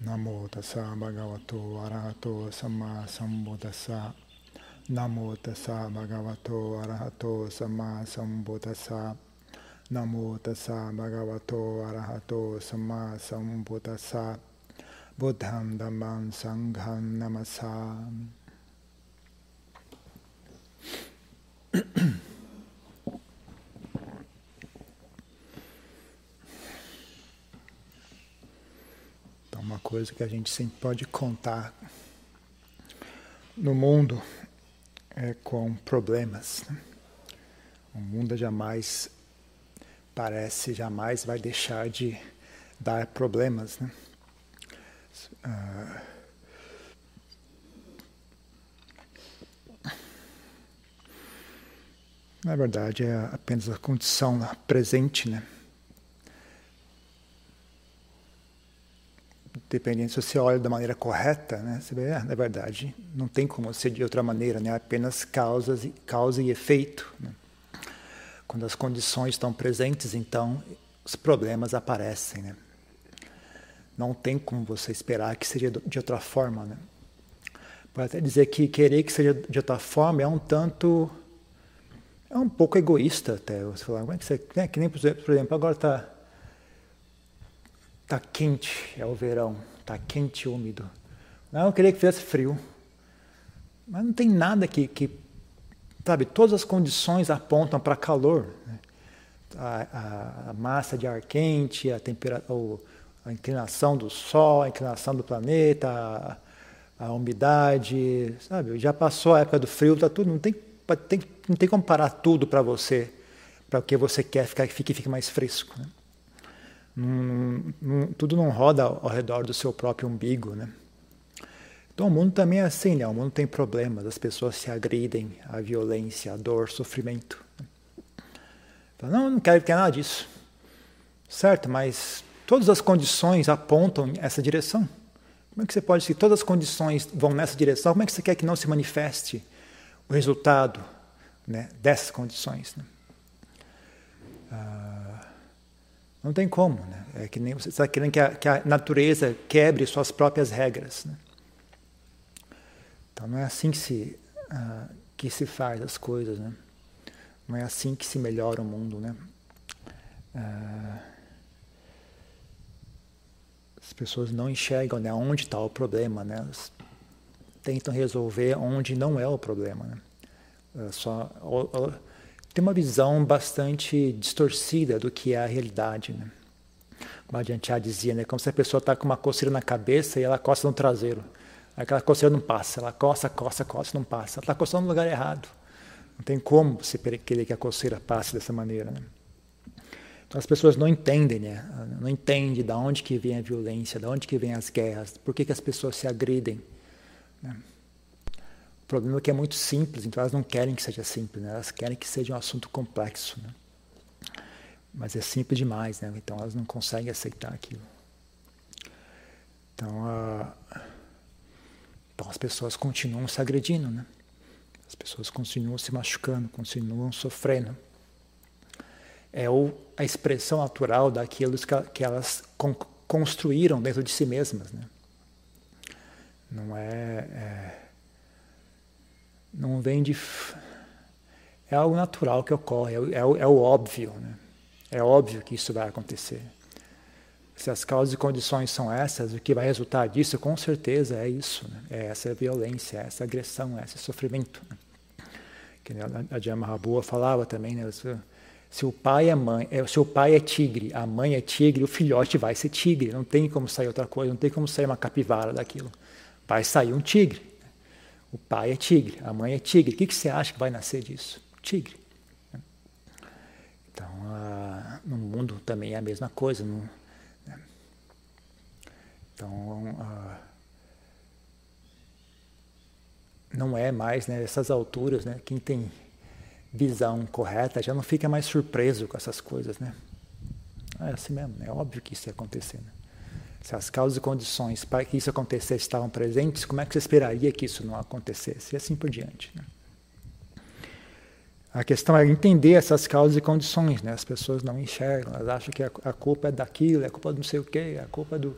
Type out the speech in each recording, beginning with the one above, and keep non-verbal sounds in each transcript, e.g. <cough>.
Namo tassa bhagavato arahato samma sambuddhassa. Namo tassa bhagavato arahato samma sambuddhassa. Namo tassa bhagavato arahato samma sambuddhassa. Buddham dhammam sangham namasami. Coisa que a gente sempre pode contar no mundo é com problemas. Né? O mundo jamais parece, jamais vai deixar de dar problemas. Né? Ah, na verdade, é apenas a condição presente, né? Dependendo se você olha da maneira correta, né, você vê, na verdade, não tem como ser de outra maneira, né, apenas causas, causa e efeito. Né. Quando as condições estão presentes, então os problemas aparecem. Né. Não tem como você esperar que seja de outra forma. Né. Pode até dizer que querer que seja de outra forma é um tanto. é um pouco egoísta até. Você falar, como é que você. É, que nem, por exemplo, agora está Está quente, é o verão, está quente e úmido. Não, eu queria que fizesse frio. Mas não tem nada que, que sabe, todas as condições apontam para calor. Né? A, a, a, massa de ar quente, a, temperatura, a inclinação do Sol, a inclinação do planeta, a, a umidade, sabe? Já passou a época do frio, tá tudo, não tem, tem não tem como parar tudo para você, para o que você quer ficar, que fique, fique mais fresco. Né? Tudo não roda ao redor do seu próprio umbigo, né? Então o mundo também é assim, né? O mundo tem problemas, as pessoas se agridem, a violência, a dor, sofrimento. Não, não quero, quero nada disso. Certo, mas todas as condições apontam essa direção. Como é que você pode, se todas as condições vão nessa direção, como é que você quer que não se manifeste o resultado né, dessas condições? Né? Ah, não tem como, né? É que nem você está querendo que a, que a, natureza quebre suas próprias regras. Né? Então não é assim que se, uh, que se faz as coisas, né? Não é assim que se melhora o mundo, né? Uh, as pessoas não enxergam né, onde está o problema, né? Elas tentam resolver onde não é o problema, né? Uh, só tem uma visão bastante distorcida do que é a realidade. Né? Como a Jantia dizia, né? como se a pessoa está com uma coceira na cabeça e ela coça no traseiro. Aquela coceira não passa, ela coça, coça, coça, não passa. Ela está coçando no lugar errado. Não tem como você querer que a coceira passe dessa maneira. Né? Então as pessoas não entendem, né? não entendem de onde que vem a violência, de onde que vem as guerras, por que, que as pessoas se agridem. Né? Problema é que é muito simples, então elas não querem que seja simples, né? elas querem que seja um assunto complexo. Né? Mas é simples demais, né? então elas não conseguem aceitar aquilo. Então, uh, então as pessoas continuam se agredindo, né? as pessoas continuam se machucando, continuam sofrendo. É a expressão natural daquilo que, que elas con construíram dentro de si mesmas. Né? Não é, é não vem de. É algo natural que ocorre, é, é, é o óbvio. Né? É óbvio que isso vai acontecer. Se as causas e condições são essas, o que vai resultar disso, com certeza, é isso. Né? É essa violência, é essa agressão, é esse sofrimento. Né? Que a Jama Rabua falava também, né? se o pai é mãe, é, se o pai é tigre, a mãe é tigre, o filhote vai ser tigre. Não tem como sair outra coisa, não tem como sair uma capivara daquilo. Vai sair um tigre. O pai é tigre, a mãe é tigre. O que, você acha que vai nascer disso? Tigre. Então, no mundo também é a mesma coisa. Né? Então, não é mais nessas né, alturas, né, quem tem visão correta já não fica mais surpreso com essas coisas. Né? É assim mesmo, é óbvio que isso ia acontecer. Né? Se as causas e condições para que isso acontecesse estavam presentes, como é que você esperaria que isso não acontecesse? E assim por diante. Né? A questão é entender essas causas e condições, né? As pessoas não enxergam, elas acham que a, culpa é daquilo, é culpa do não sei o quê, a culpa é, do,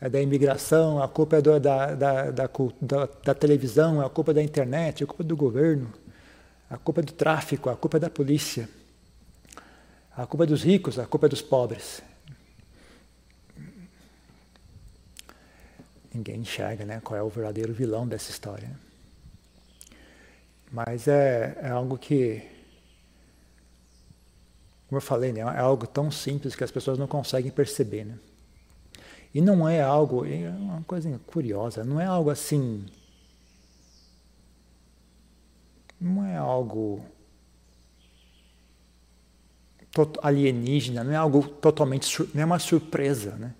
é da imigração, a culpa é do, da, da, da, da, da televisão, a culpa é da internet, a culpa é do governo, a culpa é do tráfico, a culpa é da polícia, a culpa é dos ricos, a culpa é dos pobres. Ninguém enxerga né, qual é o verdadeiro vilão dessa história. Mas é, é algo que, como eu falei, né, é algo tão simples que as pessoas não conseguem perceber. Né? E não é algo, é uma coisa curiosa, não é algo assim. Não é algo alienígena, não é algo totalmente, não é uma surpresa, né?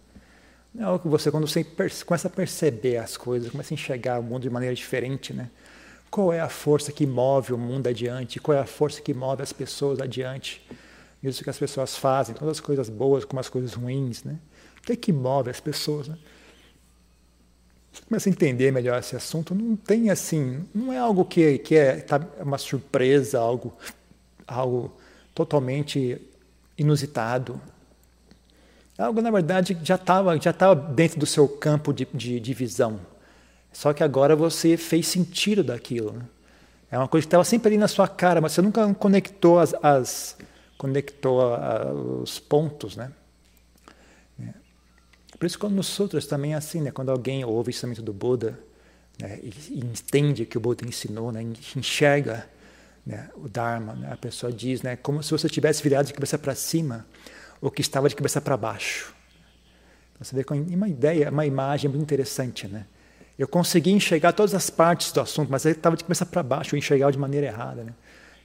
Não é que você, quando você começa a perceber as coisas, começa a enxergar o mundo de maneira diferente, né? Qual é a força que move o mundo adiante? Qual é a força que move as pessoas adiante? Isso que as pessoas fazem, todas as coisas boas como as coisas ruins, né? O que é que move as pessoas, né? Você começa a entender melhor esse assunto, não tem assim, não é algo que, que é tá, uma surpresa, algo, algo totalmente inusitado. É algo, na verdade, já estava já tava dentro do seu campo de, de, de visão. Só que agora você fez sentido daquilo. Né? É uma coisa que estava sempre ali na sua cara, mas você nunca conectou as, as conectou a, os pontos, né? É. Por isso, quando nos sutras também é assim, né? Quando alguém ouve o ensinamento do Buda né? e, e entende que o Buda ensinou, né? enxerga né? o Dharma, né? a pessoa diz, né? Como se você tivesse virado de cabeça para cima ou que estava de cabeça para baixo. Você vê com uma ideia, uma imagem muito interessante, né? Eu consegui enxergar todas as partes do assunto, mas ele estava de cabeça para baixo, eu enxergava de maneira errada. Né?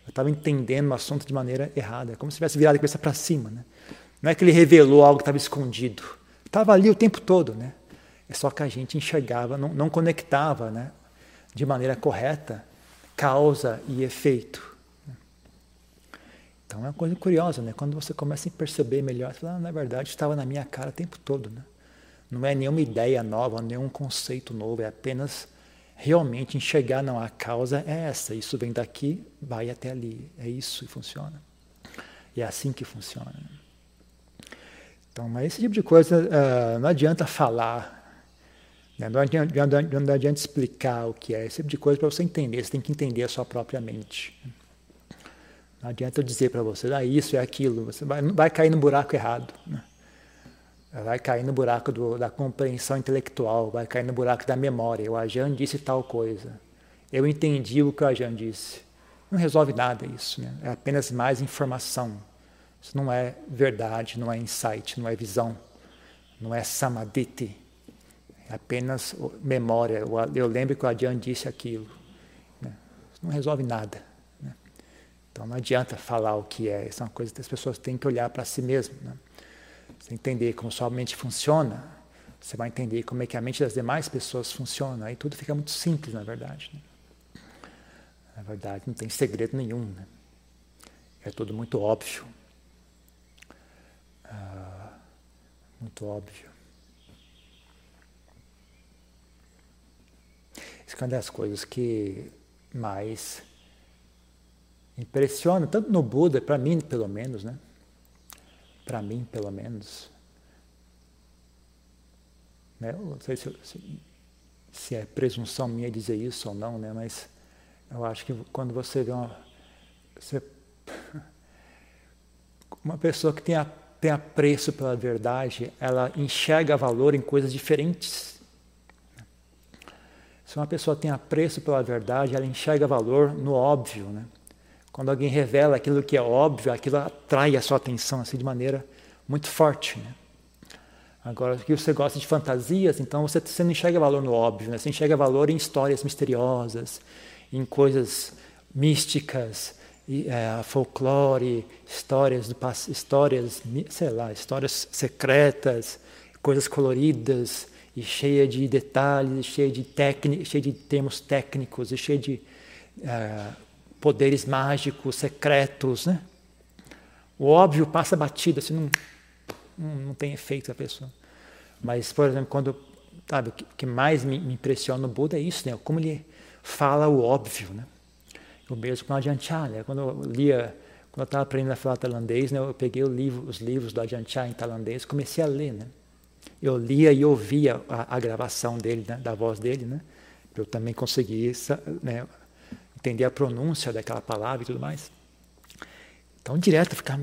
Eu estava entendendo o assunto de maneira errada, como se tivesse virado a cabeça para cima. Né? Não é que ele revelou algo que estava escondido. Estava ali o tempo todo. Né? É só que a gente enxergava, não, não conectava né? de maneira correta causa e efeito. Então é uma coisa curiosa, né? Quando você começa a perceber melhor, você fala, ah, na verdade estava na minha cara o tempo todo, né? Não é nenhuma ideia nova, nenhum conceito novo, é apenas realmente enxergar, não, a causa é essa, isso vem daqui, vai até ali, é isso e funciona. E é assim que funciona. Então, mas esse tipo de coisa uh, não adianta falar, né? não, adianta, não adianta explicar o que é, esse tipo de coisa para você entender, você tem que entender a sua própria mente. Não adianta eu dizer para você, ah, isso é aquilo, você vai, vai cair no buraco errado. Né? vai cair no buraco do, da compreensão intelectual, vai cair no buraco da memória. O Ajan disse tal coisa. Eu entendi o que o Ajan disse. Não resolve nada isso, né? é apenas mais informação. Isso não é verdade, não é insight, não é visão, não é samadhi. É apenas memória. Eu lembro que o Ajan disse aquilo. Né? Isso não resolve nada. Então não adianta falar o que é. Isso é uma coisa que as pessoas têm que olhar para si mesmas. Né? Você entender como sua mente funciona, você vai entender como é que a mente das demais pessoas funciona. Aí tudo fica muito simples, na verdade. Né? Na verdade, não tem segredo nenhum. Né? É tudo muito óbvio. Ah, muito óbvio. Isso é uma das coisas que mais impressiona, tanto no Buda, para mim pelo menos, né? para mim pelo menos. Né? Não sei se, se, se, é presunção minha dizer isso ou não, né? mas eu acho que quando você vê uma, você, <laughs> uma pessoa que tem, a, tem apreço pela verdade, ela enxerga valor em coisas diferentes. Se uma pessoa tem apreço pela verdade, ela enxerga valor no óbvio, né? Quando alguém revela aquilo que é óbvio, aquilo atrai a sua atenção assim de maneira muito forte. Né? Agora, que você gosta de fantasias, então você, você não enxerga valor no óbvio, né? você enxerga valor em histórias misteriosas, em coisas místicas, e, é, folclore, histórias do histórias, sei lá, histórias secretas, coisas coloridas e cheia de detalhes, cheia de técnicas, cheia de termos técnicos, e cheia de é, poderes mágicos, secretos, né? O óbvio passa batido, assim, não, não, tem efeito na pessoa. Mas, por exemplo, quando, sabe, o que mais me, impressiona no Buda é isso, né? Como ele fala o óbvio, né? O mesmo com o Ajahn né? Quando eu lia, quando eu estava aprendendo a falar tailandês, né, eu peguei livro, os livros do Ajahn em tailandês, comecei a ler, né? Eu lia e ouvia a, a gravação dele, né, da voz dele, né? Para eu também conseguir né, entender a pronúncia daquela palavra e tudo mais. Então, direto, ficar,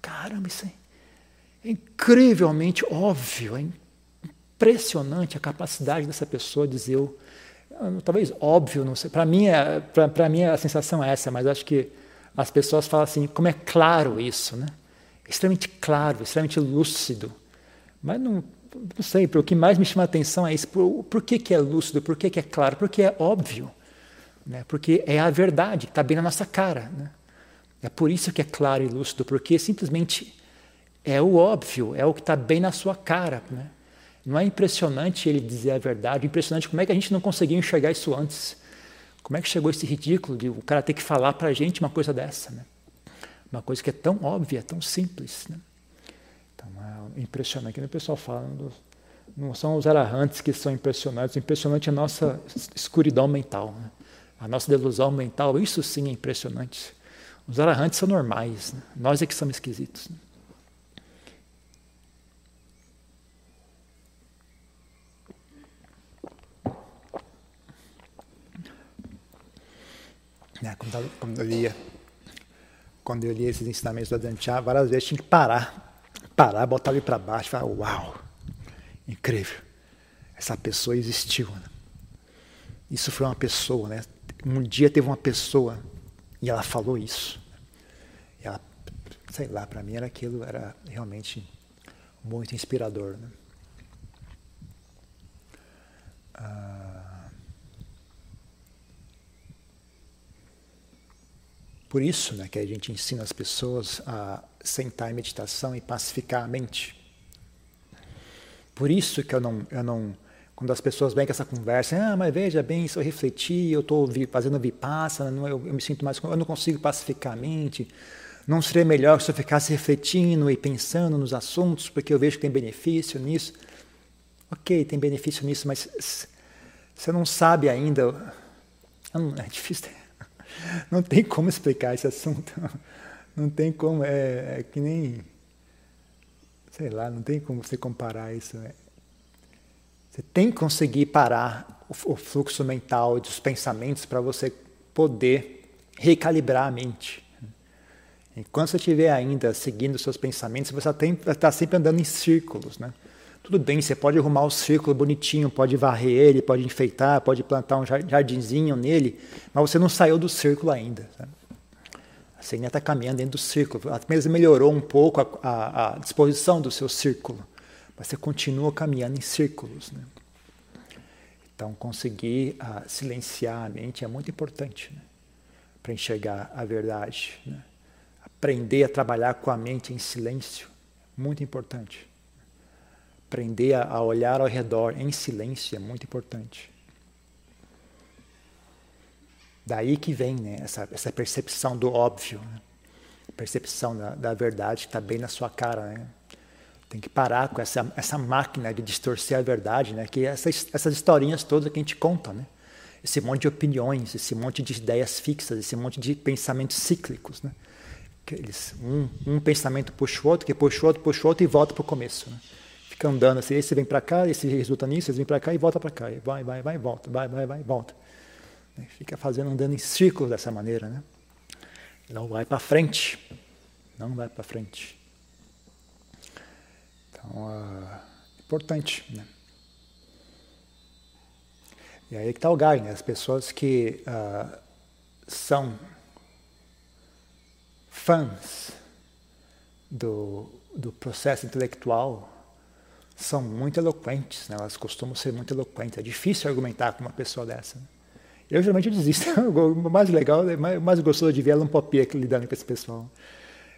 caramba, isso é incrivelmente óbvio, é impressionante a capacidade dessa pessoa dizer, eu, talvez óbvio, não sei. Para mim, é, para mim a sensação é essa, mas acho que as pessoas falam assim, como é claro isso, né? Extremamente claro, extremamente lúcido. Mas não, não sei, o que mais me chama a atenção é isso. Por, por que, que é lúcido? Por que, que é claro? Porque é óbvio. Né? Porque é a verdade, está bem na nossa cara. Né? É por isso que é claro e lúcido, porque simplesmente é o óbvio, é o que está bem na sua cara. Né? Não é impressionante ele dizer a verdade, impressionante como é que a gente não conseguiu enxergar isso antes. Como é que chegou esse ridículo de o cara ter que falar para a gente uma coisa dessa? Né? Uma coisa que é tão óbvia, tão simples. Né? Então é impressionante. O pessoal fala, não são os arahantes que são impressionantes, impressionante é a nossa escuridão mental. Né? A nossa delusão mental, isso sim é impressionante. Os arahantes são normais, né? nós é que somos esquisitos. Né? Né? Quando, eu lia, quando eu lia esses ensinamentos da Dantiá, várias vezes tinha que parar, parar, botar ele para baixo, falar, uau, incrível, essa pessoa existiu. Né? Isso foi uma pessoa, né? Um dia teve uma pessoa e ela falou isso. Ela, sei lá, para mim era aquilo, era realmente muito inspirador. Né? Ah, Por isso né, que a gente ensina as pessoas a sentar em meditação e pacificar a mente. Por isso que eu não, eu não quando as pessoas vêm com essa conversa, ah, mas veja bem, se eu refletir, eu estou fazendo vipassana, eu, eu me sinto mais, eu não consigo pacificar a mente. Não seria melhor se eu ficasse refletindo e pensando nos assuntos, porque eu vejo que tem benefício nisso? Ok, tem benefício nisso, mas você não sabe ainda. É difícil. <laughs> Não tem como explicar esse assunto. <laughs> Não tem como, é, é que nem. Sei lá, não tem como você comparar isso. É. Você tem que conseguir parar o, fluxo mental dos pensamentos para você poder recalibrar a mente. Enquanto você estiver ainda seguindo seus pensamentos, você vai estar sempre andando em círculos. Né? Tudo bem, você pode arrumar o círculo bonitinho, pode varrer ele, pode enfeitar, pode plantar um jardinzinho nele, mas você não saiu do círculo ainda. Sabe? Você ainda está caminhando dentro do círculo. Apenas melhorou um pouco a, a, a, disposição do seu círculo, mas você continua caminhando em círculos. Né? Então, conseguir uh, silenciar a mente é muito importante né? para enxergar a verdade. Né? Aprender a trabalhar com a mente em silêncio, muito importante. Aprender a olhar ao redor em silêncio é muito importante. Daí que vem né, essa, essa percepção do óbvio, né? percepção da, da verdade que está bem na sua cara. Né? Tem que parar com essa, essa máquina de distorcer a verdade, né? que essas, essas historinhas todas que a gente conta. Né? Esse monte de opiniões, esse monte de ideias fixas, esse monte de pensamentos cíclicos. Né? Que eles, um, um pensamento puxa o outro, que puxa o outro, puxa o outro e volta para o começo. Né? fica andando assim, esse vem para cá, esse resulta nisso, esse vem para cá e volta para cá, e vai, vai, vai, volta, vai, vai, vai, volta. Fica fazendo, andando em círculos dessa maneira, né? Não vai para frente, não vai para frente. Então, uh, importante, né? E aí que está o gai, né? As pessoas que uh, são fãs do, do processo intelectual são muito eloquentes, né? elas costumam ser muito eloquentes. É difícil argumentar com uma pessoa dessa. Né? Eu geralmente desisto. <laughs> o mais legal, o mais gostoso de ver é um popia lidando com esse pessoal.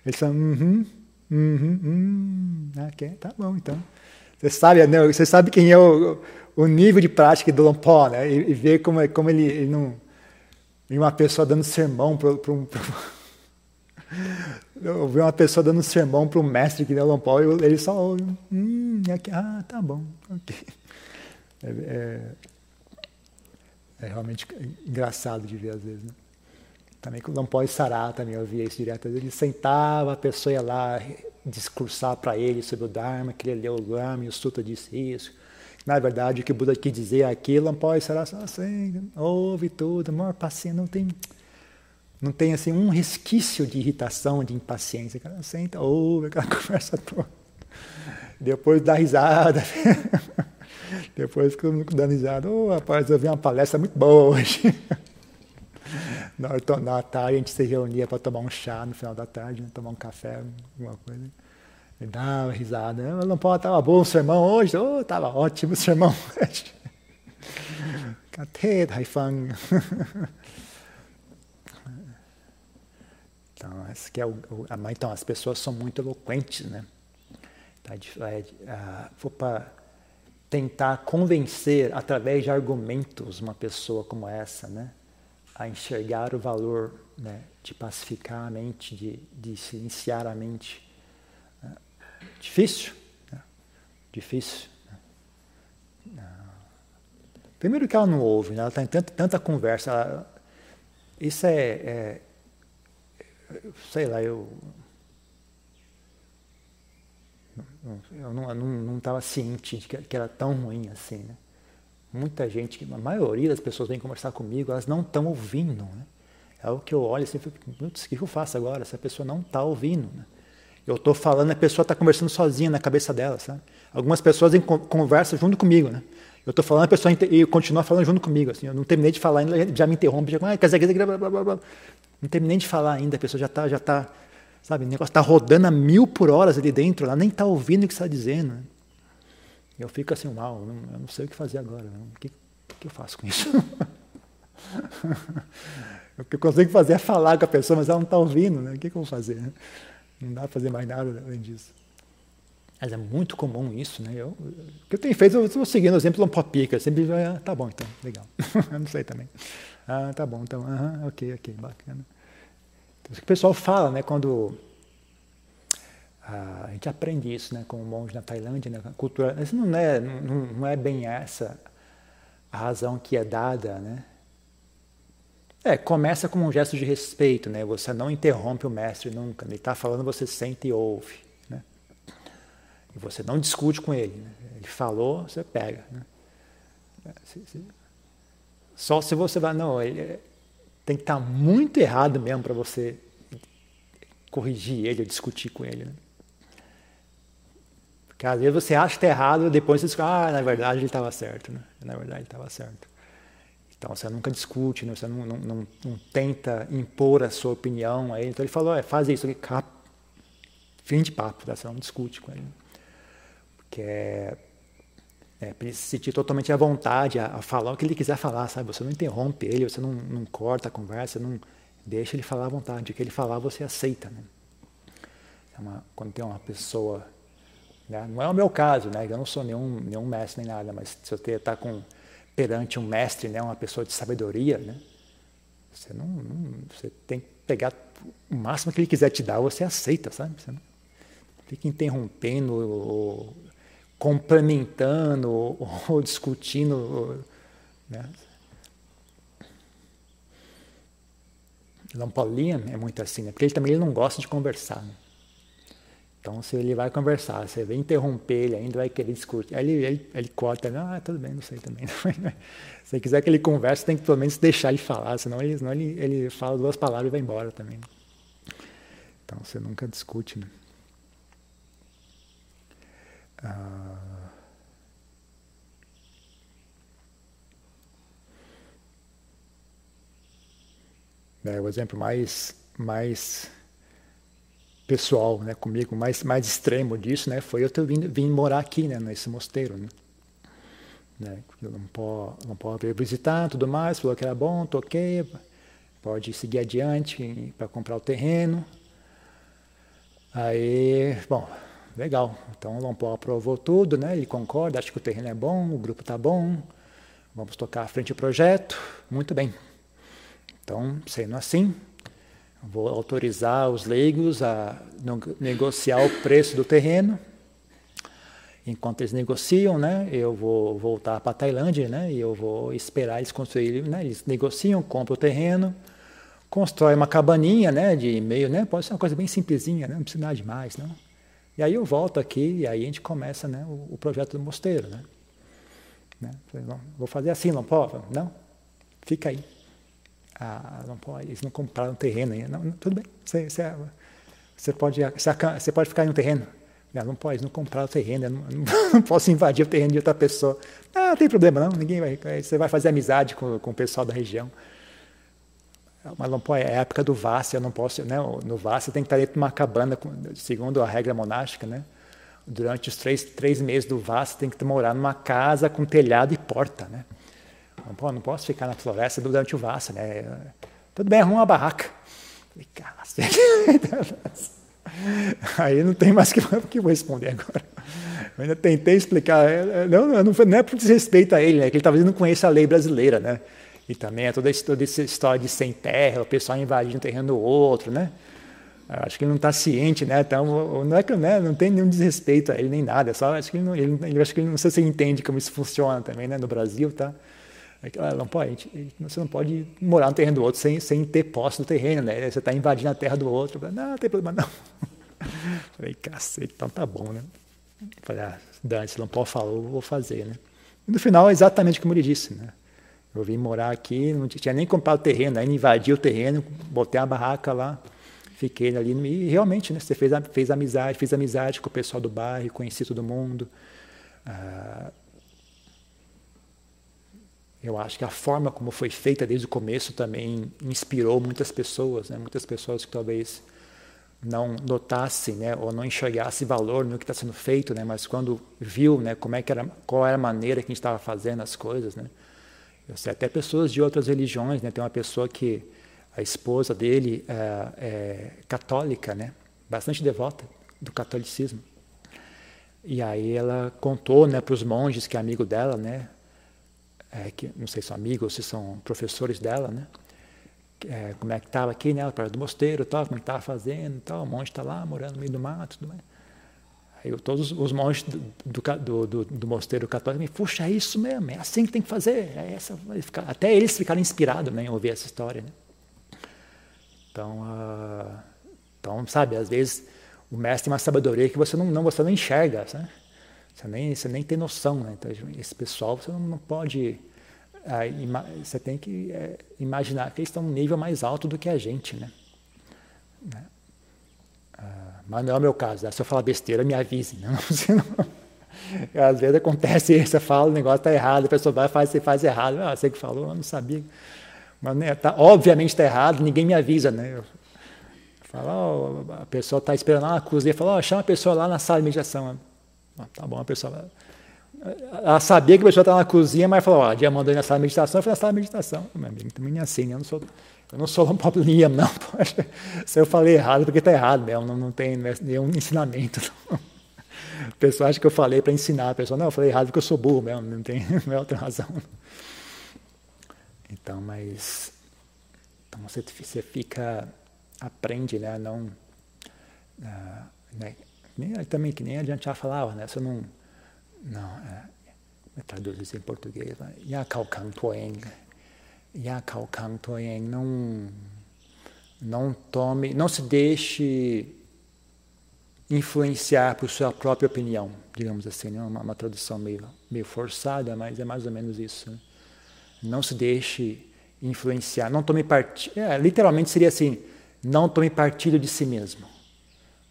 Eles são, uhum, uhum, uhum, ok, tá bom, então. Você sabe, né, você sabe quem é o, o nível de prática do Lompó, né? E, e ver como, como ele, ele não. E uma pessoa dando sermão para <laughs> um. Eu vi uma pessoa dando sermão para o mestre que deu Paulo e ele só, hum, aqui, ah, tá bom, ok. É, é, é, realmente engraçado de ver às vezes. Né? Também com o Lampói Sará também eu via isso direto. Ele sentava, a pessoa ia lá discursar para ele sobre o Dharma, que ele leu o Dharma e o Sutta disse isso. Na verdade, o que o Buda quis dizer aquilo, Lampói Sará assim, ouve tudo, maior paciência, não tem não tem assim um resquício de irritação, de impaciência. Cara senta, ouve aquela <laughs> conversa toda. Depois dá risada. <laughs> Depois fica dando risada. Oh, rapaz, eu vi uma palestra muito boa hoje. <laughs> Na, hora, na tarde a gente se reunia para tomar um chá no final da tarde, né? tomar um café, alguma coisa. E dava risada. Não pode, estava bom o sermão hoje? Oh, estava ótimo o sermão <laughs> hoje. Cadê Haifang? <laughs> Então, esse que é o, o, então, as pessoas são muito eloquentes, né? Tá, é, é, vou para tentar convencer através de argumentos uma pessoa como essa, né? A enxergar o valor né? de pacificar a mente, de, de silenciar a mente. Né? Difícil, né? difícil. Né? Primeiro que ela não ouve, né? ela está em tanta, tanta conversa. Ela, isso é, é sei lá, eu. Eu não estava ciente de que, que, era tão ruim assim, né? Muita gente, a maioria das pessoas vem conversar comigo, elas não estão ouvindo, né? É o que eu olho assim, o que eu faço agora? Se a pessoa não está ouvindo, né? Eu estou falando, a pessoa está conversando sozinha na cabeça dela, sabe? Algumas pessoas conversam junto comigo, né? Eu estou falando, a pessoa continua falando junto comigo, assim. Eu não terminei de falar ainda, já me interrompe, já, ah, quer dizer, dizer, blá, blá, blá, não terminei de falar ainda, a pessoa já está, já tá, sabe, o negócio está rodando a mil por horas ali dentro, ela nem está ouvindo o que está dizendo. Eu fico assim, uau, eu não, eu não sei o que fazer agora, o que, o que eu faço com isso? <laughs> o que eu consigo fazer é falar com a pessoa, mas ela não está ouvindo, né? o que, que eu vou fazer? Não dá para fazer mais nada além disso. Mas é muito comum isso, né? Eu, o que eu tenho feito, eu estou seguindo o exemplo do Popica, sempre, ah, tá bom então, legal. <laughs> eu não sei também. Ah, tá bom, então, aham, ok, ok, bacana. Então, o que o pessoal fala, né, quando ah, a gente aprende isso, né, como monge na Tailândia, né, cultura, isso não é, não, não é bem essa a razão que é dada, né? É, começa como um gesto de respeito, né? Você não interrompe o mestre nunca. Ele está falando, você sente e ouve, né? E você não discute com ele. Né? Ele falou, você pega, né? Só se você vai, não, ele tem que estar muito errado mesmo para você corrigir ele, discutir com ele. Né? Porque às vezes você acha que está errado e depois você diz, ah, na verdade ele estava certo. Né? Na verdade ele estava certo. Então você nunca discute, né? você não, não, não, não, tenta impor a sua opinião a ele. Então ele falou, é, faz isso, cap... fim de papo, tá? você não discute com ele. Porque é é, para ele se sentir totalmente à vontade a, a, falar o que ele quiser falar, sabe? Você não interrompe ele, você não, não corta a conversa, não deixa ele falar à vontade. O que ele falar você aceita, né? É uma, quando tem uma pessoa, né? não é o meu caso, né? Eu não sou nenhum, nenhum mestre nem nada, mas se você está com perante um mestre, né? Uma pessoa de sabedoria, né? Você não, não, você tem que pegar o máximo que ele quiser te dar, você aceita, sabe? Você não fica interrompendo ou complementando ou, <laughs> ou discutindo. Né? Lampolinha é muito assim, né? porque ele também ele não gosta de conversar. Né? Então, se ele vai conversar, você vai interromper ele, ainda vai querer discutir. Aí ele, ele, ele corta, ah, tudo bem, não sei também. <laughs> se você quiser que ele converse, tem que pelo menos deixar ele falar, senão ele, senão ele, ele fala duas palavras e vai embora também. Então, você nunca discute, né? Ah, é, o exemplo mais, mais pessoal né, comigo, mais, mais extremo disso, né, foi eu ter vindo, vim morar aqui, né, nesse mosteiro. Né. Né, eu não posso, não posso visitar, tudo mais, falou que era bom, toquei, pode seguir adiante para comprar o terreno. Aí, bom, legal. Então o Lompó aprovou tudo, né? Ele concorda, acha que o terreno é bom, o grupo está bom, vamos tocar à frente o projeto, muito bem. Então, sendo assim, vou autorizar os leigos a negociar o preço do terreno. Enquanto eles negociam, né, eu vou voltar para a Tailândia, né, e eu vou esperar eles construírem, né, eles negociam, compram o terreno, constrói uma cabaninha, né, de meio, né, pode ser uma coisa bem simplesinha, né, não precisa nada demais, não. E aí eu volto aqui e aí a gente começa, né, o, o projeto do mosteiro, né. né? Vou fazer assim, pode? Não, fica aí. Ah, não pode, eles não compraram terreno ainda. Não, não, tudo bem, você, você, você, pode, você pode ficar em um terreno. Não, não pode, não comprar o terreno, não, <laughs> não, posso invadir o terreno de outra pessoa. Ah, não tem problema não, ninguém vai, você vai fazer amizade com, com o pessoal da região. Mas não pode, é a época do Vassa, eu não posso, né, no Vassa tem que estar dentro de uma cabana, segundo a regra monástica, né? Durante os três, três meses do Vassa tem que morar numa casa com telhado e porta, né? Pode, não posso ficar na floresta durante o Vassa, né? Tudo bem, arruma uma barraca. Falei, <laughs> Aí não tem mais <laughs> que, que vou responder agora. Eu ainda tentei explicar, é, é, não, não, não é por desrespeito a ele, né? Que ele talvez não conheça a lei brasileira, né? E também é toda, toda essa história de sem terra, o pessoal invadindo o terreno do outro, né? Acho que ele não está ciente, né? Então, não é que né, não tem nenhum desrespeito a ele nem nada. É só acho que ele, não, ele acho que ele não sei se ele entende como isso funciona também, né? No Brasil, tá? É não pode, você não pode morar no terreno do outro sem, sem ter posse do terreno, né? Você está invadindo a terra do outro. Não, não tem problema não. <laughs> Falei, cacete, então tá bom, né? Falei, ah, Dante, se falar, eu vou fazer, né? E no final, exatamente como ele disse, né? Eu vim morar aqui, não tinha nem comprado terreno, aí invadi o terreno, botei a barraca lá, fiquei ali. E realmente, né, você fez, fez amizade, fiz amizade com o pessoal do bairro, conheci todo mundo. Ah, eu acho que a forma como foi feita desde o começo também inspirou muitas pessoas, né? muitas pessoas que talvez não notassem né, ou não enxergassem valor no que está sendo feito, né, mas quando viu né, como é que era, qual era a maneira que a gente estava fazendo as coisas, né, eu sei até pessoas de outras religiões, né? Tem uma pessoa que a esposa dele é, é católica, né? Bastante devota do catolicismo. E aí ela contou, né, para os monges que é amigo dela, né? É, que não sei se são amigos ou se são professores dela, né? É, como é que estava aqui, né? Para do mosteiro, tal, como é estava fazendo, tal. O monge está lá, morando no meio do mato, tudo mais. Aí todos os monges do, do, do, do mosteiro católico me puxa, é isso mesmo, é assim que tem que fazer. É essa, até eles ficaram inspirados né, em ouvir essa história. Né? Então, uh, então, sabe, às vezes o mestre tem uma sabedoria que você não, não, você não enxerga, né? Você, nem, você nem tem noção. Né? Então, esse pessoal você não pode. Uh, você tem que uh, imaginar que eles estão num nível mais alto do que a gente. Né? né? Mas não é o meu caso. Né? Se eu falar besteira, me avise. <laughs> Não, não. Às vezes acontece isso, você fala, o negócio está errado, a pessoa vai faz, faz errado. Ah, você que falou, eu não sabia. Mas né, tá, obviamente está errado, ninguém me avisa. Né? Eu falo, oh, a pessoa está esperando lá na cozinha, fala, oh, chama a pessoa lá na sala de meditação. Ah, tá bom, a pessoa. Ela sabia que a pessoa estava na cozinha, mas falou, ó, dia mandou ir na sala de meditação, eu fui na sala de meditação. Meu amigo, também é assim, eu não sou. Eu não sou um <laughs> Paulo não. Poxa, se eu falei errado, porque está errado mesmo, não, não tem nenhum ensinamento. Não. A pessoa acha que eu falei para ensinar, a pessoa, não, eu falei errado porque eu sou burro mesmo, não tem <laughs> não é outra razão. Então, mas. Então você, você fica. aprende, né? Não. Uh, né, nem, também que nem a já falava, né? Você não. Não, é, traduz isso em português. Né? Yakao Kang Yakao Kang Não, não tome, não se deixe influenciar por sua própria opinião, digamos assim. Né? Uma, uma tradução meio, meio forçada, mas é mais ou menos isso. Né? Não se deixe influenciar, não tome partido. É, literalmente seria assim: não tome partido de si mesmo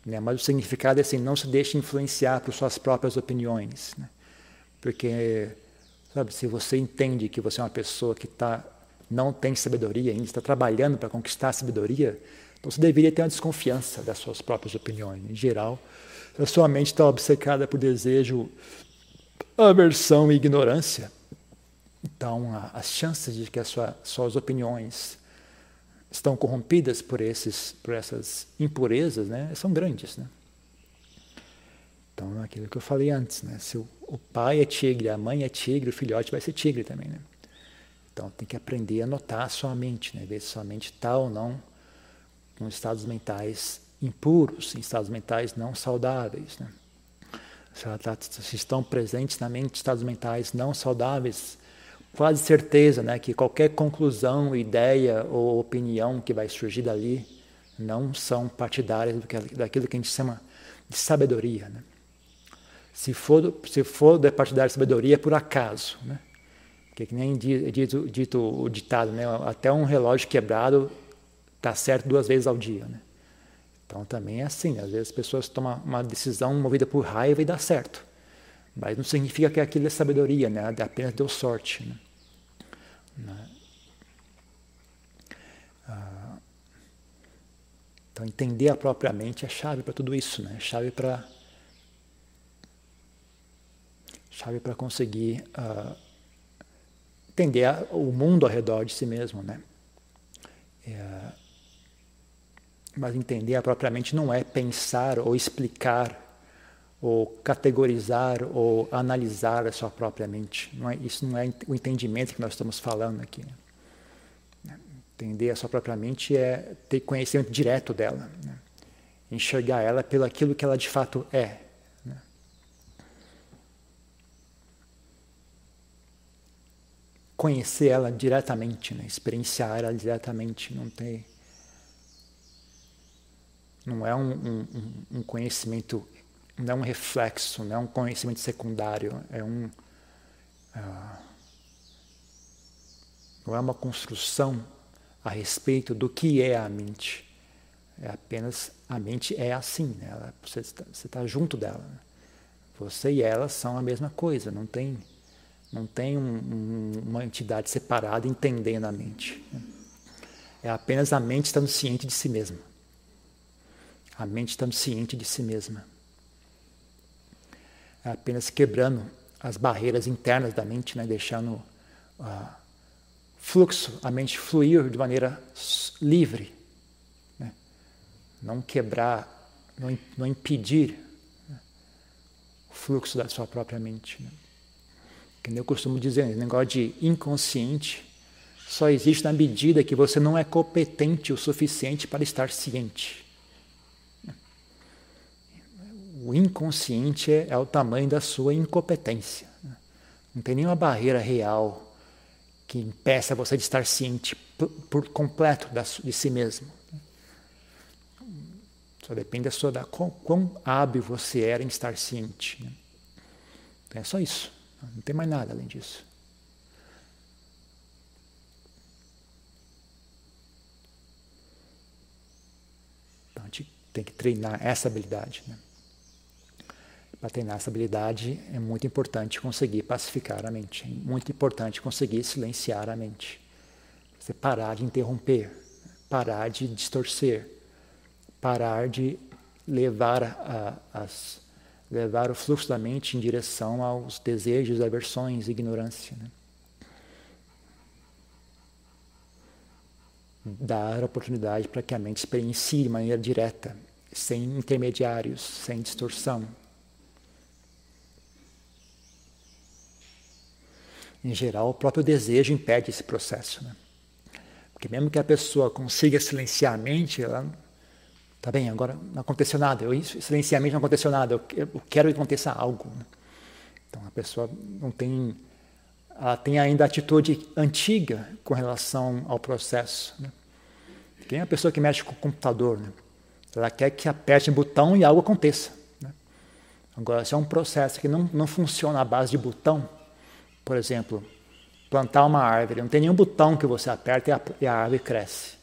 né? mas o significado é assim não se deixe influenciar por suas próprias opiniões né? porque sabe se você entende que você é uma pessoa que está não tem sabedoria ainda, está trabalhando para conquistar a sabedoria, então você deveria ter uma desconfiança das suas próprias opiniões. Em geral, a sua mente está obcecada por desejo, aversão e ignorância. Então, as chances de que as sua, suas opiniões estão corrompidas por, esses, por essas impurezas né, são grandes. Né? Então, é aquilo que eu falei antes, né? se o, o pai é tigre, a mãe é tigre, o filhote vai ser tigre também. Né? Então tem que aprender a notar a sua mente, né? ver se sua mente está ou não com estados mentais impuros, em estados mentais não saudáveis. Né? Se, tá, se, estão presentes na mente estados mentais não saudáveis, quase certeza né, que qualquer conclusão, ideia ou opinião que vai surgir dali não são partidárias daquilo que a gente chama de sabedoria. Né? Se for, se for da partidária de sabedoria, é por acaso. Né? Que, que nem dito, dito o ditado, né? até um relógio quebrado está certo duas vezes ao dia. Né? Então também é assim, às vezes as pessoas tomam uma decisão movida por raiva e dá certo. Mas não significa que aquilo é sabedoria, né? apenas deu sorte. Né? né? Ah, então entender a própria mente é chave para tudo isso, né? chave para chave para conseguir uh, entender o mundo ao redor de si mesmo, né? É, mas entender propriamente não é pensar ou explicar ou categorizar ou analisar a sua própria mente. Não é, isso não é o entendimento que nós estamos falando aqui. Né? Entender a sua própria mente é ter conhecimento direto dela, né? enxergar ela pelo aquilo que ela de fato é, conhecer ela diretamente, né? experienciar ela diretamente, não tem, não é um, um, um, conhecimento, não é um reflexo, não é um conhecimento secundário, é um uh, não é uma construção a respeito do que é a mente. É apenas a mente é assim, né? ela, você está tá junto dela. Né? Você e ela são a mesma coisa, não tem não tem um, um, uma entidade separada entendendo a mente. É apenas a mente estando ciente de si mesma. A mente estando ciente de si mesma. Apenas quebrando as barreiras internas da mente, né? deixando o uh, fluxo, a mente fluir de maneira livre. Né? Não quebrar, não, não impedir né? o fluxo da sua própria mente. Né? Que eu costumo dizer, o negócio de inconsciente só existe na medida que você não é competente o suficiente para estar ciente. O inconsciente é, é o tamanho da sua incompetência. Não tem nenhuma barreira real que impeça você de estar ciente por, por completo de si mesmo. Só depende da sua da quão, quão hábil você era em estar ciente. Então é só isso. Não tem mais nada além disso. Então a gente tem que treinar essa habilidade. Né? Para treinar essa habilidade é muito importante conseguir pacificar a mente, é muito importante conseguir silenciar a mente. Você parar de interromper, parar de distorcer, parar de levar a, as levar o fluxo da mente em direção aos desejos, aversões, ignorância. Né? Dar oportunidade para que a mente experiencie de maneira direta, sem intermediários, sem distorção. Em geral, o próprio desejo impede esse processo. Né? Porque mesmo que a pessoa consiga silenciar a mente, ela Tá bem, agora não aconteceu nada, eu silenciamente não aconteceu nada, eu, quero que aconteça algo. Né? Então a pessoa não tem, ela tem ainda a atitude antiga com relação ao processo. Né? Quem é a pessoa que mexe com o computador? Né? Ela quer que aperte o botão e algo aconteça. Né? Agora, se é um processo que não, não funciona à base de botão, por exemplo, plantar uma árvore, não tem nenhum botão que você aperta e a, e a árvore cresce.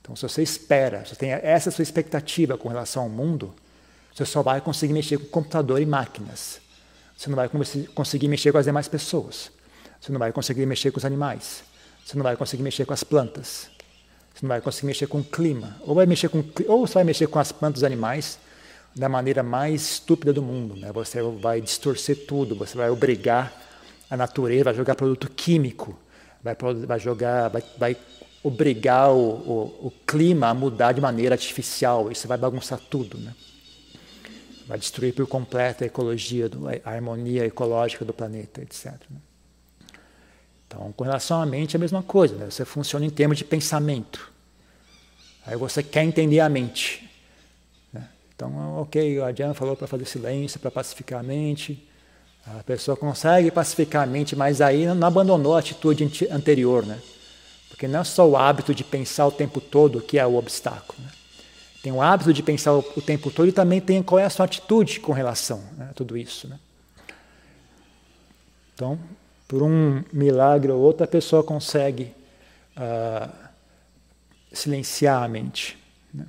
Então, se você espera, se você tem essa sua expectativa com relação ao mundo, você só vai conseguir mexer com computador e máquinas. Você não vai conseguir mexer com as demais pessoas. Você não vai conseguir mexer com os animais. Você não vai conseguir mexer com as plantas. Você não vai conseguir mexer com o clima. Ou, vai mexer com, ou você vai mexer com as plantas e os animais da maneira mais estúpida do mundo. Né? Você vai distorcer tudo, você vai obrigar a natureza, vai jogar produto químico, vai, vai jogar, vai, vai obrigar o, o, o, clima a mudar de maneira artificial, isso vai bagunçar tudo, né? vai destruir por completo a ecologia, a harmonia ecológica do planeta, etc. Né? Então, com relação à mente, é a mesma coisa, né? você funciona em termos de pensamento. Aí você quer entender a mente. Né? Então, ok, o Adriano falou para fazer silêncio, para pacificar a mente. A pessoa consegue pacificar a mente, mas aí não abandonou a atitude anterior, né? Porque não é só o hábito de pensar o tempo todo que é o obstáculo. Né? Tem o hábito de pensar o, tempo todo e também tem qual é a sua atitude com relação né, a tudo isso. Né? Então, por um milagre ou outro, a pessoa consegue uh, silenciar a mente. Né?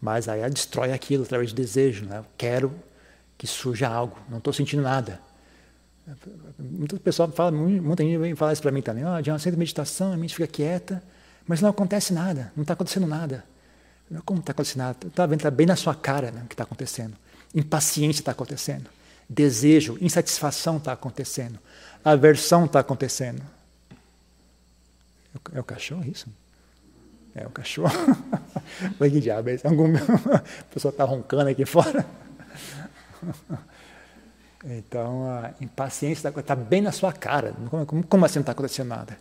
Mas aí ela destrói aquilo através do desejo. Né? Eu quero que surja algo, não estou sentindo nada. Muito pessoal fala, muita gente vem falar isso para mim também. Oh, uma certa meditação, a mente fica quieta, mas não acontece nada, não está acontecendo nada. Como está acontecendo nada? Está tá bem na sua cara né, o que está acontecendo. Impaciência está acontecendo. Desejo, insatisfação está acontecendo. Aversão está acontecendo. É o cachorro isso? É o cachorro. <laughs> Falei, que diabo é isso? Algum... <laughs> A pessoa está roncando aqui fora. <laughs> Então, a impaciência está bem na sua cara. Como, como assim não está acontecendo nada?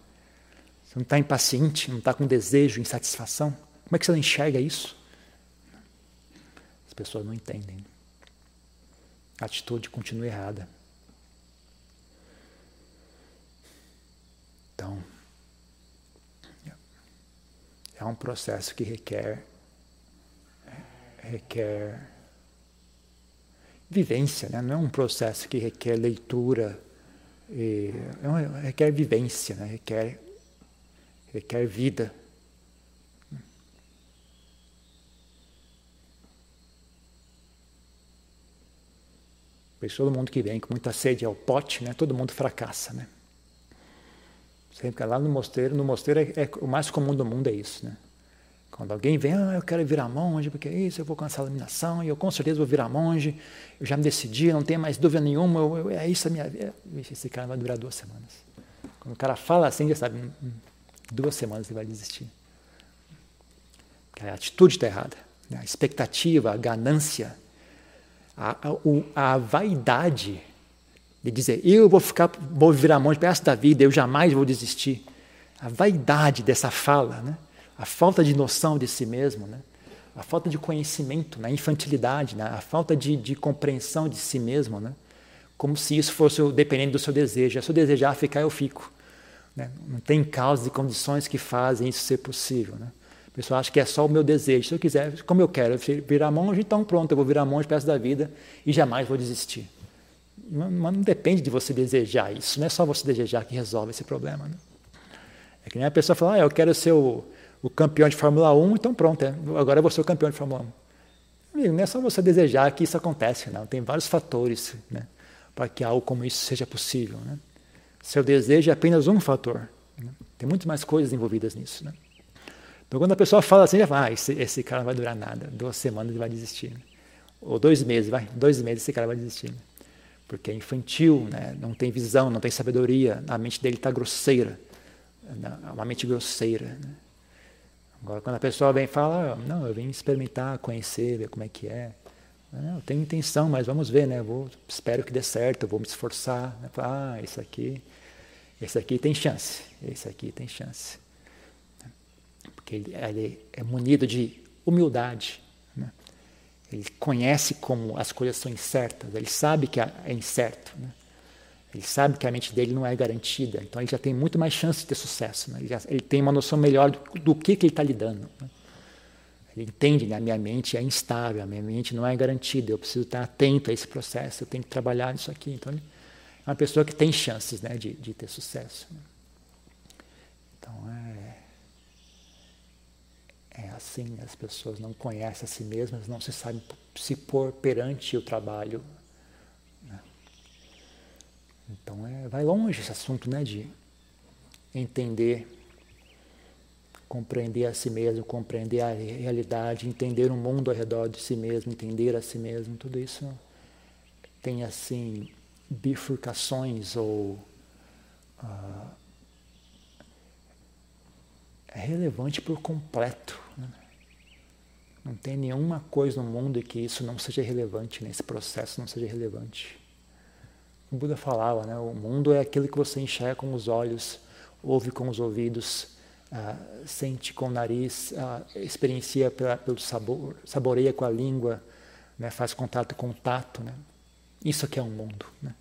Você não está impaciente, não está com desejo, insatisfação? Como é que você não enxerga isso? As pessoas não entendem. A atitude continua errada. Então, é um processo que requer requer vivência, né? não é um processo que requer leitura, e, é requer vivência, né? requer, requer vida. Pois todo mundo que vem com muita sede ao pote, né? todo mundo fracassa. Né? Sempre lá no mosteiro, no mosteiro é, é, o mais comum do mundo é isso. Né? Quando alguém vem, ah, eu quero virar monge, porque é isso, eu vou alcançar a iluminação, e eu com certeza vou virar monge, eu já me decidi, não tenho mais dúvida nenhuma, eu, eu, é isso a minha vida. Esse cara vai durar duas semanas. Quando o cara fala assim, já sabe, hum, hum, duas semanas ele vai desistir. A atitude está errada. Né? A expectativa, a ganância, a, a, a vaidade de dizer, eu vou ficar, vou virar monge para resto da vida, eu jamais vou desistir. A vaidade dessa fala, né? A falta de noção de si mesmo, né? a falta de conhecimento, né? a infantilidade, né? a falta de, de, compreensão de si mesmo, né? como se isso fosse dependendo do seu desejo. Se eu desejar ficar, eu fico. Né? Não tem causas e condições que fazem isso ser possível. Né? A pessoa acha que é só o meu desejo. Se eu quiser, como eu quero, virar monge, então pronto, eu vou virar monge para da vida e jamais vou desistir. Mas não depende de você desejar isso, não é só você desejar que resolve esse problema. Né? É que nem a pessoa fala, ah, eu quero ser o, o campeão de Fórmula 1, então pronto, é, agora eu vou ser o campeão de Fórmula 1. Amigo, não é só você desejar que isso aconteça, não. Tem vários fatores né, para que algo como isso seja possível. Né? Seu desejo é apenas um fator. Né? Tem muito mais coisas envolvidas nisso. Né? Então, quando a pessoa fala assim, já fala, ah, esse, esse cara não vai durar nada, duas semanas ele vai desistir. Ou dois meses, vai, dois meses esse cara vai desistir. Porque é infantil, né? não tem visão, não tem sabedoria, a mente dele está grosseira. Né? Uma mente grosseira. Né? Agora, quando a pessoa vem e fala, ah, não, eu vim experimentar, conhecer, ver como é que é. Eu tenho intenção, mas vamos ver, né? Vou, espero que dê certo, vou me esforçar. Né? Ah, esse aqui, esse aqui tem chance, esse aqui tem chance. Porque ele, ele é munido de humildade. Né? Ele conhece como as coisas são incertas, ele sabe que é incerto. Né? Ele sabe que a mente dele não é garantida, então ele já tem muito mais chance de ter sucesso. Né? Ele, já, ele, tem uma noção melhor do, do que, que ele está lidando. Né? Ele entende, né? a minha mente é instável, a minha mente não é garantida, eu preciso estar atento a esse processo, eu tenho que trabalhar nisso aqui. Então, é uma pessoa que tem chances né? de, de ter sucesso. Né? Então, é, é assim, as pessoas não conhecem a si mesmas, não se sabem se pôr perante o trabalho então é, vai longe esse assunto né, de entender, compreender a si mesmo, compreender a realidade, entender o mundo ao redor de si mesmo, entender a si mesmo, tudo isso tem assim bifurcações ou uh, é relevante por completo. Né? Não tem nenhuma coisa no mundo que isso não seja relevante, nesse processo não seja relevante o Buda falava, né? o mundo é aquilo que você enxerga com os olhos, ouve com os ouvidos, uh, sente com o nariz, uh, experiencia pela, pelo sabor, saboreia com a língua, né? faz contato com o tato. Né? Isso que é um mundo. Né?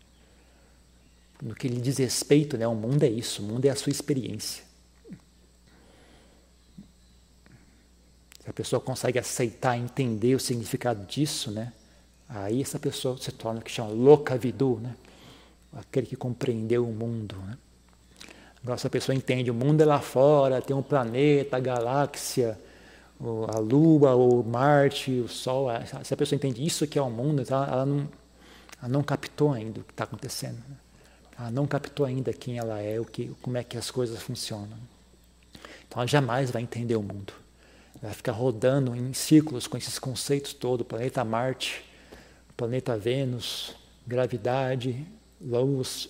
No que lhe diz respeito, né, o mundo é isso, o mundo é a sua experiência. Se a pessoa consegue aceitar, entender o significado disso, né, aí essa pessoa se torna o que chama louca vidu, né, aquele que compreendeu o mundo. Né. Agora, se a pessoa entende o mundo é lá fora, tem um planeta, a galáxia, a Lua, o Marte, o Sol, se a pessoa entende isso que é o mundo, então ela não, ela não captou ainda o que está acontecendo. Né? Ela não captou ainda quem ela é, o que, como é que as coisas funcionam. Então ela jamais vai entender o mundo. Ela vai ficar rodando em círculos com esses conceitos todos, planeta Marte, planeta Vênus, gravidade, luz,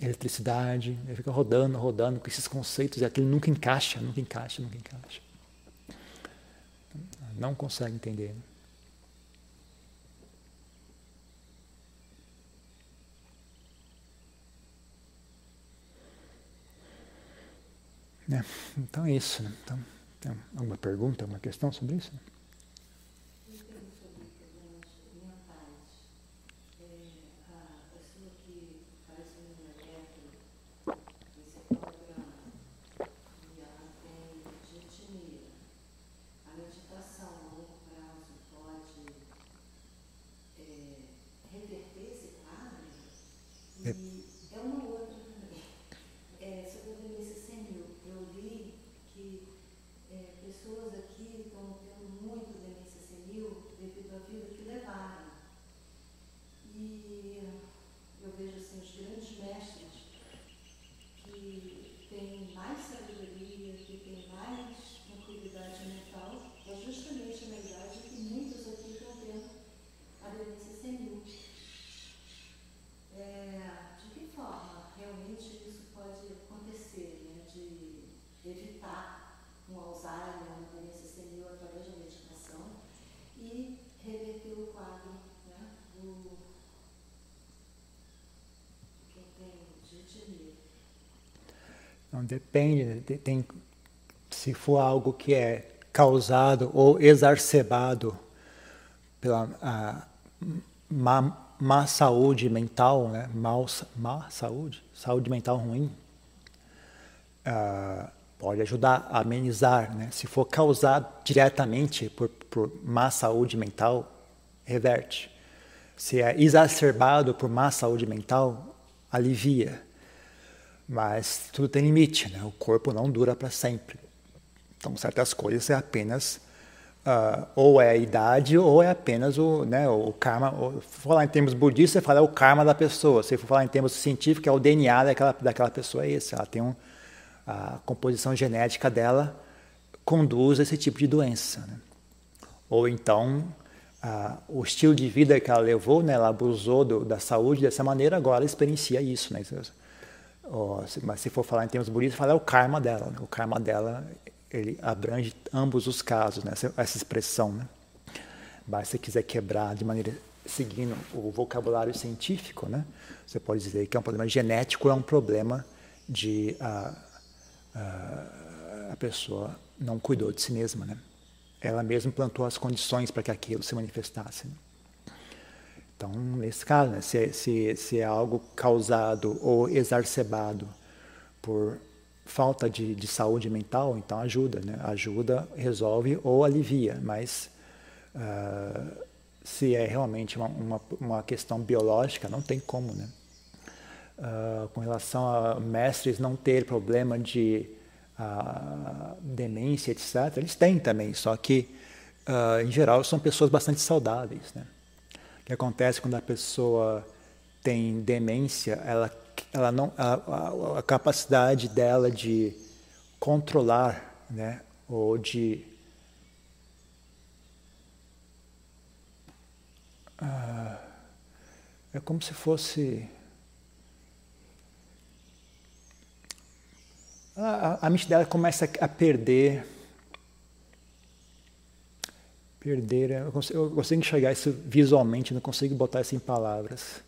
eletricidade, ele fica rodando, rodando com esses conceitos e aquilo nunca encaixa, nunca encaixa, nunca encaixa. Não consegue entender. É, então é isso. Né? Então, tem alguma pergunta, alguma questão sobre isso? Depende, tem, se for algo que é causado ou exacerbado pela a, má, má saúde mental, né? Mal, má saúde, saúde mental ruim, pode ajudar a amenizar. Né? Se for causado diretamente por, por má saúde mental, reverte. Se é exacerbado por má saúde mental, alivia. Mas tudo tem limite, né? o corpo não dura para sempre. Então, certas coisas é apenas, uh, ou é a idade, ou é apenas o, né, o karma. Ou, se for falar em termos budistas, você fala é o karma da pessoa. Se for falar em termos científicos, é o DNA daquela, daquela pessoa, é esse. Ela tem um, a composição genética dela conduz a esse tipo de doença. Né? Ou então, o estilo de vida que ela levou, né, ela abusou do, da saúde dessa maneira, agora ela experiencia isso. Né? Mas se for falar em termos budistas, fala é o karma dela. Né? O karma dela ele abrange ambos os casos, né? essa, essa expressão. Né? Mas se você quiser quebrar de maneira seguindo o vocabulário científico, né? você pode dizer que é um problema genético, é um problema de a, a, a pessoa não cuidou de si mesma. Né? Ela mesma plantou as condições para que aquilo se manifestasse. Né? Então, nesse caso, né, se, se, se é algo causado ou exacerbado por falta de, de saúde mental, então ajuda, né? ajuda, resolve ou alivia, mas uh, se é realmente uma, uma, uma, questão biológica, não tem como. Né? Uh, com relação a mestres não ter problema de uh, demência, etc., eles têm também, só que, em geral, são pessoas bastante saudáveis. Né? Que acontece quando a pessoa tem demência, ela, ela não, a, a, a capacidade dela de controlar, né, ou de uh, é como se fosse a, a mente dela começa a perder Perder, eu consigo, eu consigo enxergar isso visualmente, não consigo botar isso em palavras.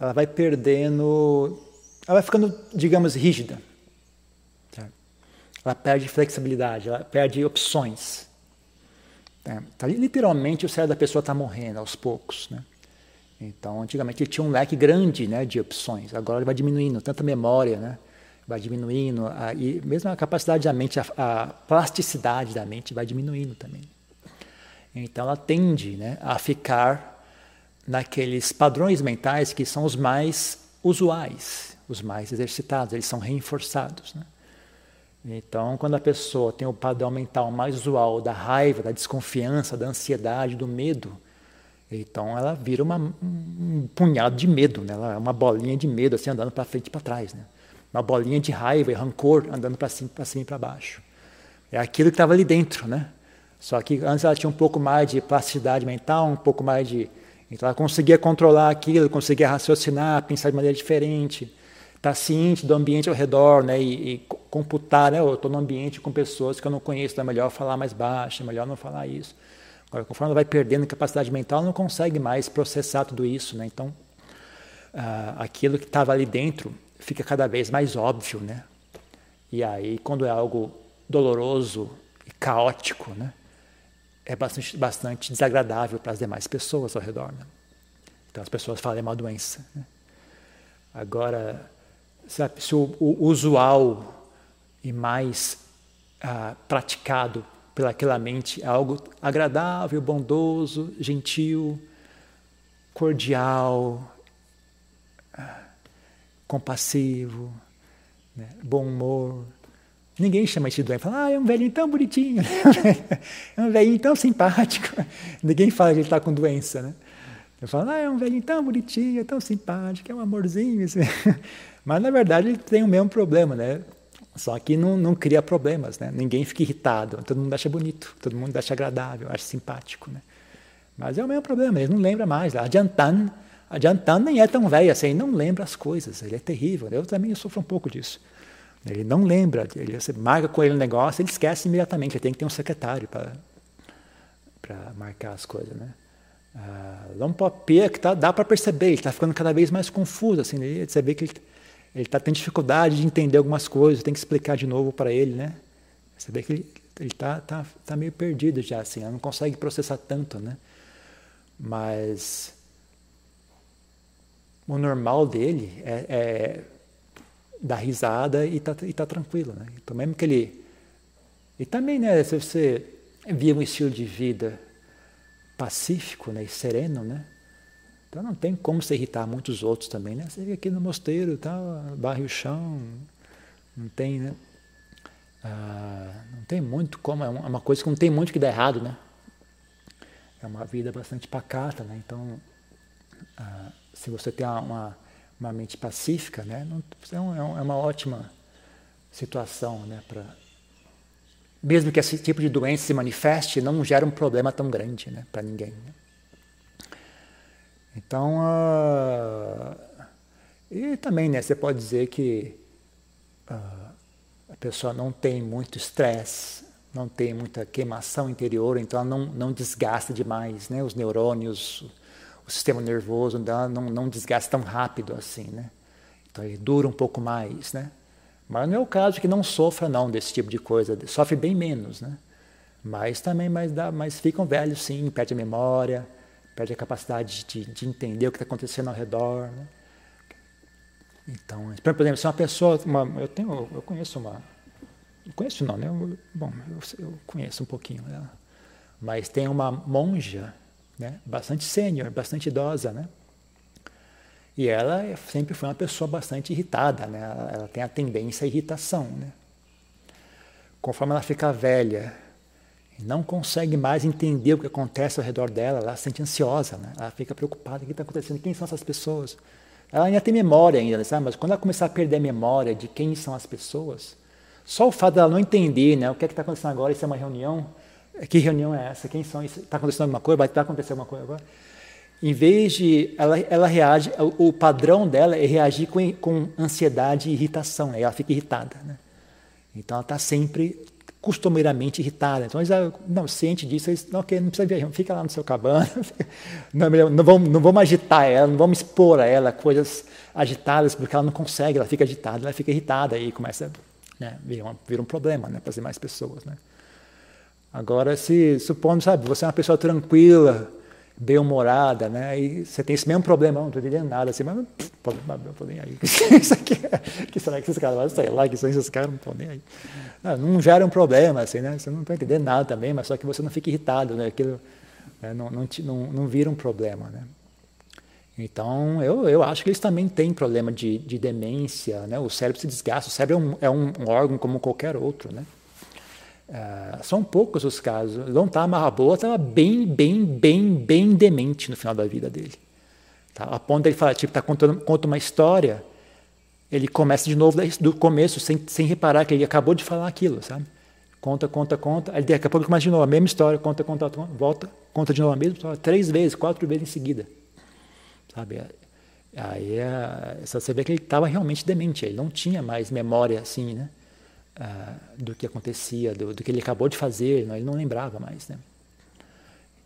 Ela vai perdendo, ela vai ficando, digamos, rígida. Ela perde flexibilidade, ela perde opções. É, tá, literalmente o cérebro da pessoa está morrendo aos poucos. Né? Então, antigamente ele tinha um leque grande né, de opções, agora ele vai diminuindo, tanta memória, né? vai diminuindo, e mesmo a capacidade da mente, a, plasticidade da mente vai diminuindo também. Então ela tende né, a ficar naqueles padrões mentais que são os mais usuais, os mais exercitados, eles são reforçados. Né? Então, quando a pessoa tem o padrão mental mais usual da raiva, da desconfiança, da ansiedade, do medo, então ela vira uma, um punhado de medo, né? ela é uma bolinha de medo assim andando para frente e para trás, né? uma bolinha de raiva e rancor andando para cima, para cima e para baixo. É aquilo que estava ali dentro, né? Só que antes ela tinha um pouco mais de plasticidade mental, um pouco mais de então ela conseguia controlar aquilo, conseguia raciocinar, pensar de maneira diferente, estar tá ciente do ambiente ao redor, né, e, e computar, né, eu estou num ambiente com pessoas que eu não conheço, então é melhor falar mais baixo, é melhor não falar isso. Agora, conforme ela vai perdendo capacidade mental, ela não consegue mais processar tudo isso, né, então ah, aquilo que estava ali dentro fica cada vez mais óbvio, né, e aí quando é algo doloroso e caótico, né, é bastante, bastante desagradável para as demais pessoas ao redor. Né? Então as pessoas falam é uma doença. Né? Agora, sabe, se o, o, usual e mais ah, praticado pelaquela mente é algo agradável, bondoso, gentil, cordial, ah, compassivo, né? bom humor, Ninguém chama isso de doente. Fala, ah, é um velhinho tão bonitinho, <laughs> é um velhinho tão simpático. <laughs> Ninguém fala que ele está com doença, né? Eu falo, ah, é um velhinho tão bonitinho, tão simpático, é um amorzinho. <laughs> Mas, na verdade, ele tem o mesmo problema, né? Só que não, não cria problemas, né? Ninguém fica irritado, todo mundo acha bonito, todo mundo acha agradável, acha simpático, né? Mas é o mesmo problema, ele não lembra mais. Adiantando, adiantando nem é tão velho assim, não lembra as coisas, ele é terrível. Eu também sofro um pouco disso. Ele não lembra, ele, você marca com ele um negócio, ele esquece imediatamente, ele tem que ter um secretário para marcar as coisas. Né? Ah, Lompopia, que tá, dá para perceber, ele está ficando cada vez mais confuso. Assim, ele, você vê que ele está tendo dificuldade de entender algumas coisas, tem que explicar de novo para ele. Né? Você vê que ele está tá, tá meio perdido já, assim, não consegue processar tanto. Né? Mas o normal dele é, é dá risada e está tá tranquilo. Né? Então, mesmo que ele. E também, né, se você via um estilo de vida pacífico né, e sereno, né? Então não tem como se irritar muitos outros também, né? Você vê aqui no mosteiro, tá, barre o chão, não tem, né? Ah, não tem muito como, é uma coisa que não tem muito que dar errado, né? É uma vida bastante pacata, né? Então, ah, se você tem uma, uma mente pacífica, né? É, é, é uma ótima situação, né? Para mesmo que esse tipo de doença se manifeste, não gera um problema tão grande, né? Para ninguém. Né? Então, uh, e também, né? Você pode dizer que uh, a pessoa não tem muito estresse, não tem muita queimação interior, então ela não, não desgasta demais, né? Os neurônios o sistema nervoso não, não, desgasta tão rápido assim, né? Então ele dura um pouco mais, né? Mas não é o caso que não sofra não desse tipo de coisa, sofre bem menos, né? Mas também mas dá, mas ficam velhos sim, perde a memória, perde a capacidade de, de entender o que está acontecendo ao redor. Né? Então, por exemplo, se uma pessoa, uma, eu tenho, eu conheço uma, não conheço não, né? Eu, bom, eu, eu conheço um pouquinho, né? mas tem uma monja né? bastante sênior, bastante idosa, né? E ela sempre foi uma pessoa bastante irritada, né? Ela, ela tem a tendência à irritação, né? Conforme ela fica velha, não consegue mais entender o que acontece ao redor dela, ela se sente ansiosa, né? Ela fica preocupada, o que está acontecendo? Quem são essas pessoas? Ela ainda tem memória ainda, sabe? Mas quando ela começar a perder a memória de quem são as pessoas, só o fato dela não entender, né? O que é está acontecendo agora? Isso é uma reunião? Que reunião é essa? Quem são? Está acontecendo alguma coisa? Vai acontecer alguma coisa agora? Em vez de. Ela, ela reage, o padrão dela é reagir com, com ansiedade e irritação, né? ela fica irritada. Né? Então ela está sempre costumeiramente irritada. Então eles não ciente disso, eles, não, okay, não precisa viajar, fica lá no seu cabana, <laughs> não, não, vamos, não vamos agitar ela, não vamos expor a ela coisas agitadas, porque ela não consegue, ela fica agitada, ela fica irritada e começa, né, vira, um, um problema né, para as demais pessoas. Né? Agora, se supondo, sabe, você é uma pessoa tranquila, bem-humorada, né? E você tem esse mesmo problema, não estou entendendo nada, assim, mas não estou nem aí. <laughs> isso aqui é, que será que esses caras vão sei lá, que são esses caras, não estão nem aí. Não, não gera um problema, assim, né? Você não está entendendo nada também, mas só que você não fica irritado, né? Aquilo né? Não, não, não, não vira um problema, né? Então, eu, eu acho que eles também têm problema de, de demência, né? O cérebro se desgasta, o cérebro é um, é um órgão como qualquer outro, né? Uh, são poucos os casos. Não tá Mahaboa estava bem, bem, bem, bem demente no final da vida dele. Tá? A ponto ele falar, tipo, tá contando conta uma história, ele começa de novo do começo, sem, sem reparar que ele acabou de falar aquilo, sabe? Conta, conta, conta. Aí daqui a pouco começa de novo a mesma história, conta, conta, conta, volta, conta de novo a mesma história, três vezes, quatro vezes em seguida. Sabe? Aí é, você vê que ele estava realmente demente, ele não tinha mais memória assim, né? Uh, do que acontecia, do, do, que ele acabou de fazer, ele não lembrava mais. Né?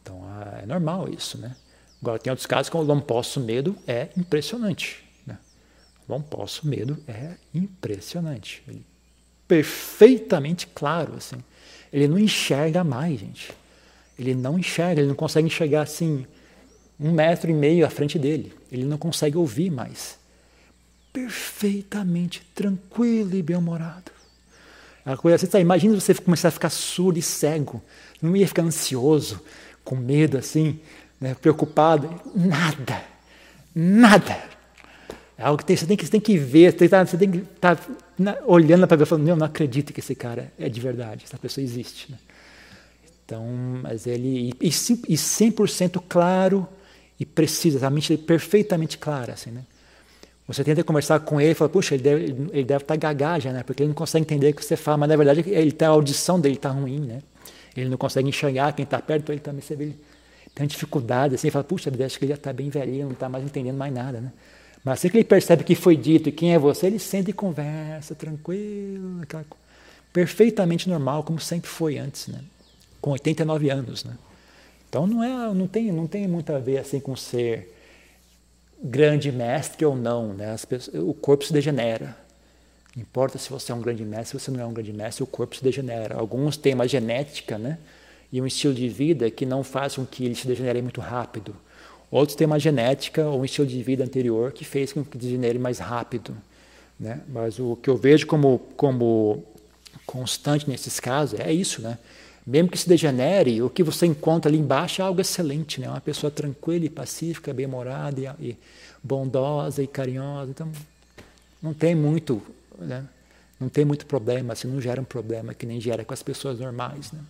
Então uh, é normal isso. Né? Agora, tem outros casos como o lomposso medo é impressionante. Né? Lomposso medo é impressionante. Ele, perfeitamente claro. assim. Ele não enxerga mais, gente. Ele não enxerga, ele não consegue enxergar assim um metro e meio à frente dele. Ele não consegue ouvir mais. Perfeitamente tranquilo e bem-humorado. A coisa tá, imagina você começar a ficar surdo e cego, não ia ficar ansioso, com medo assim, né, preocupado, nada, nada. É algo que tem, você, tem que, você tem que ver, você tem que estar tá, olhando para ver e falando, não, não acredito que esse cara é de verdade, essa pessoa existe. Né? Então, mas ele, e, e 100% claro e preciso, a mente perfeitamente clara, assim, né? Você tenta conversar com ele e fala, puxa, ele deve, ele deve estar tá gagaja, né? Porque ele não consegue entender o que você fala, mas na verdade ele tá, a audição dele está ruim, né? Ele não consegue enxergar quem está perto, ele também ele tem dificuldade, assim, fala, puxa, ele acha que ele já está bem velhinho, não está mais entendendo mais nada, né? Mas assim que ele percebe que foi dito e quem é você, ele sente e conversa, tranquilo, aquela, perfeitamente normal, como sempre foi antes, né? Com 89 anos, né? Então não é, não tem, não tem muito a ver assim com ser grande mestre ou não, né? Pessoas, o corpo se degenera. Não importa se você é um grande mestre, se você não é um grande mestre, o corpo se degenera. Alguns têm uma genética, né? E um estilo de vida que não faz com que ele se degenere muito rápido. Outros têm uma genética ou um estilo de vida anterior que fez com que degenere mais rápido. Né? Mas o que eu vejo como, como constante nesses casos é isso, né? Mesmo que se degenere, o que você encontra ali embaixo é algo excelente, né? Uma pessoa tranquila e pacífica, bem-humorada e, e, bondosa e carinhosa. Então, não tem muito, né? Não tem muito problema, assim, não gera um problema que nem gera com as pessoas normais, né?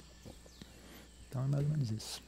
Então é mais ou menos isso.